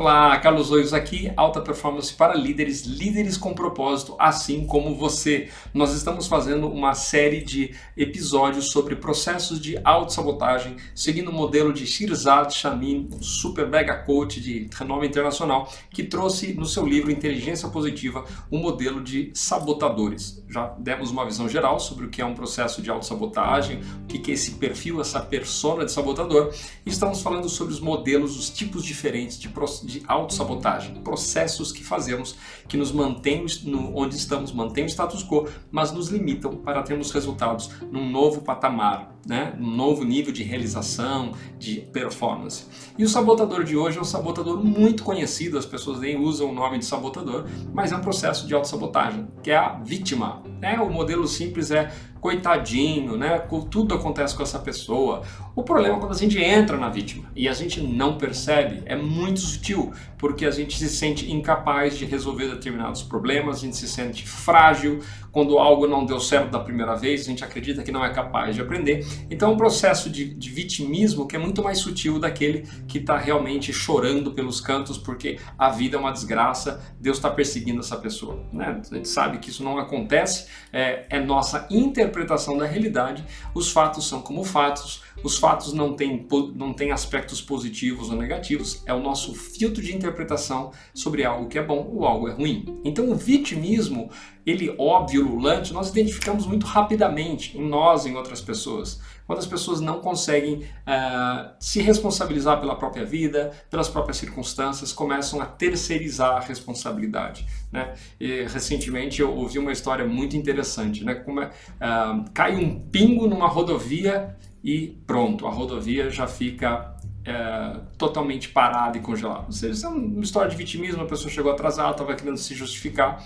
Olá, Carlos Oios aqui, alta performance para líderes, líderes com propósito, assim como você. Nós estamos fazendo uma série de episódios sobre processos de autossabotagem, seguindo o modelo de Shirzad Shamin, um super mega coach de renome internacional, que trouxe no seu livro Inteligência Positiva um modelo de sabotadores. Já demos uma visão geral sobre o que é um processo de autossabotagem, o que é esse perfil, essa persona de sabotador, e estamos falando sobre os modelos, os tipos diferentes de processos de autossabotagem, processos que fazemos que nos mantêm no, onde estamos, mantêm o status quo, mas nos limitam para termos resultados num novo patamar, né? num novo nível de realização, de performance. E o sabotador de hoje é um sabotador muito conhecido, as pessoas nem usam o nome de sabotador, mas é um processo de autossabotagem, que é a vítima. Né? O modelo simples é coitadinho, né? Tudo acontece com essa pessoa. O problema é quando a gente entra na vítima e a gente não percebe, é muito sutil, porque a gente se sente incapaz de resolver determinados problemas, a gente se sente frágil, quando algo não deu certo da primeira vez, a gente acredita que não é capaz de aprender. Então, é um processo de, de vitimismo que é muito mais sutil daquele que está realmente chorando pelos cantos porque a vida é uma desgraça, Deus está perseguindo essa pessoa. Né? A gente sabe que isso não acontece, é, é nossa interpretação da realidade. Os fatos são como fatos, os fatos não têm, não têm aspectos positivos ou negativos, é o nosso filtro de interpretação sobre algo que é bom ou algo é ruim. Então, o vitimismo ele óbvio, lulante, nós identificamos muito rapidamente em nós em outras pessoas. Quando as pessoas não conseguem uh, se responsabilizar pela própria vida, pelas próprias circunstâncias, começam a terceirizar a responsabilidade. Né? E, recentemente eu ouvi uma história muito interessante. Né? Como é, uh, cai um pingo numa rodovia e pronto, a rodovia já fica é, totalmente parada e congelada. Ou seja, isso é uma história de vitimismo, a pessoa chegou atrasada, estava querendo se justificar.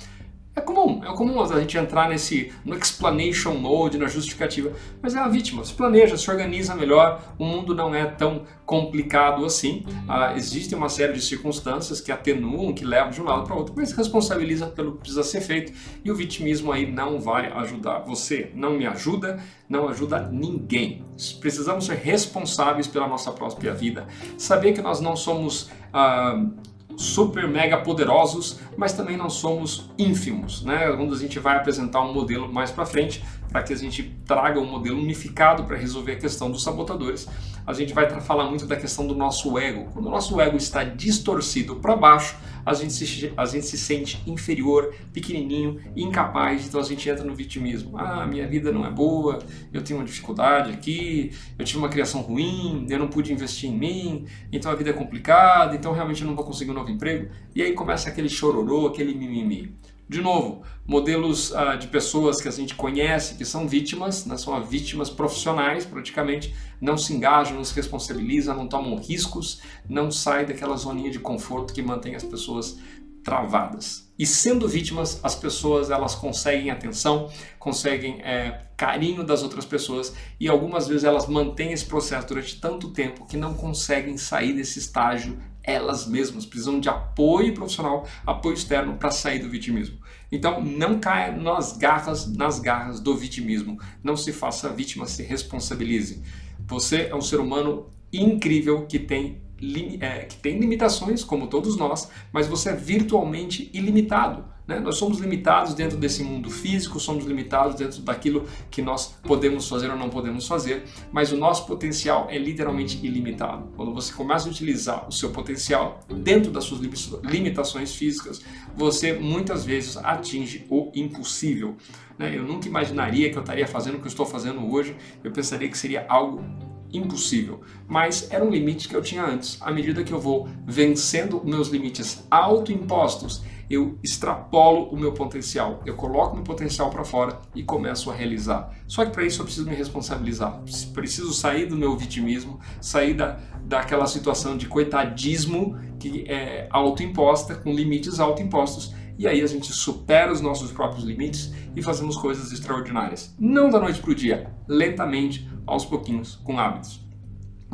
É comum, é comum a gente entrar nesse no explanation mode, na justificativa, mas é a vítima, se planeja, se organiza melhor, o mundo não é tão complicado assim, ah, existe uma série de circunstâncias que atenuam, que levam de um lado para outro, mas responsabiliza pelo que precisa ser feito. E o vitimismo aí não vai ajudar você, não me ajuda, não ajuda ninguém. Precisamos ser responsáveis pela nossa própria vida, saber que nós não somos... Ah, super mega poderosos, mas também não somos ínfimos, né? Quando a gente vai apresentar um modelo mais para frente, para que a gente traga um modelo unificado para resolver a questão dos sabotadores, a gente vai falar muito da questão do nosso ego. Quando o nosso ego está distorcido para baixo, a gente, se, a gente se sente inferior, pequenininho, incapaz, então a gente entra no vitimismo. Ah, minha vida não é boa, eu tenho uma dificuldade aqui, eu tive uma criação ruim, eu não pude investir em mim, então a vida é complicada, então realmente eu não vou conseguir um novo emprego. E aí começa aquele chororô, aquele mimimi. De novo, modelos uh, de pessoas que a gente conhece que são vítimas, né, são vítimas profissionais praticamente, não se engajam, não se responsabilizam, não tomam riscos, não saem daquela zoninha de conforto que mantém as pessoas travadas. E sendo vítimas, as pessoas elas conseguem atenção, conseguem é, carinho das outras pessoas e algumas vezes elas mantêm esse processo durante tanto tempo que não conseguem sair desse estágio elas mesmas, precisam de apoio profissional, apoio externo para sair do vitimismo. Então não caia nas garras, nas garras do vitimismo. Não se faça vítima, se responsabilize. Você é um ser humano incrível que tem é, que tem limitações, como todos nós, mas você é virtualmente ilimitado. Né? Nós somos limitados dentro desse mundo físico, somos limitados dentro daquilo que nós podemos fazer ou não podemos fazer, mas o nosso potencial é literalmente ilimitado. Quando você começa a utilizar o seu potencial dentro das suas limitações físicas, você muitas vezes atinge o impossível. Né? Eu nunca imaginaria que eu estaria fazendo o que eu estou fazendo hoje, eu pensaria que seria algo impossível, mas era um limite que eu tinha antes. À medida que eu vou vencendo meus limites autoimpostos, eu extrapolo o meu potencial, eu coloco meu potencial para fora e começo a realizar. Só que para isso eu preciso me responsabilizar, preciso sair do meu vitimismo, sair da, daquela situação de coitadismo que é autoimposta, com limites autoimpostos, e aí a gente supera os nossos próprios limites e fazemos coisas extraordinárias. Não da noite para o dia, lentamente, aos pouquinhos, com hábitos.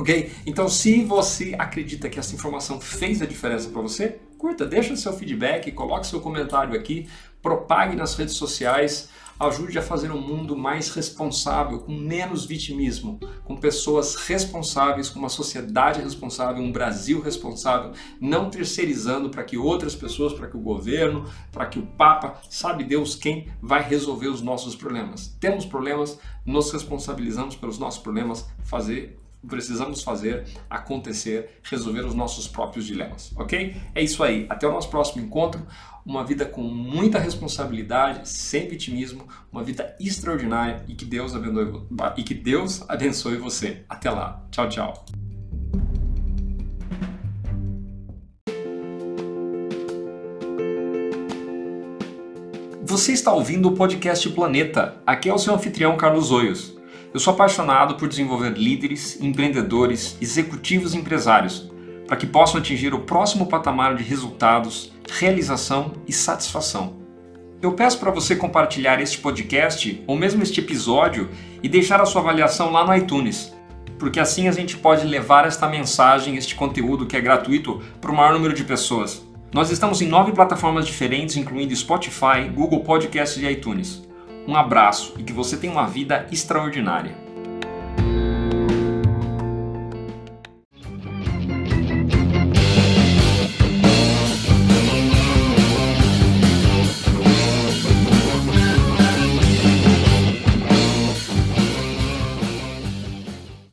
Ok? Então, se você acredita que essa informação fez a diferença para você, curta, deixa seu feedback, coloque seu comentário aqui, propague nas redes sociais, ajude a fazer um mundo mais responsável, com menos vitimismo, com pessoas responsáveis, com uma sociedade responsável, um Brasil responsável, não terceirizando para que outras pessoas, para que o governo, para que o Papa, sabe Deus quem vai resolver os nossos problemas. Temos problemas, nos responsabilizamos pelos nossos problemas, fazer precisamos fazer acontecer, resolver os nossos próprios dilemas, ok? É isso aí. Até o nosso próximo encontro. Uma vida com muita responsabilidade, sem vitimismo, uma vida extraordinária e que Deus abençoe, e que Deus abençoe você. Até lá. Tchau, tchau. Você está ouvindo o podcast Planeta. Aqui é o seu anfitrião Carlos Oios. Eu sou apaixonado por desenvolver líderes, empreendedores, executivos e empresários para que possam atingir o próximo patamar de resultados, realização e satisfação. Eu peço para você compartilhar este podcast ou mesmo este episódio e deixar a sua avaliação lá no iTunes, porque assim a gente pode levar esta mensagem, este conteúdo que é gratuito, para o maior número de pessoas. Nós estamos em nove plataformas diferentes, incluindo Spotify, Google Podcasts e iTunes. Um abraço e que você tenha uma vida extraordinária.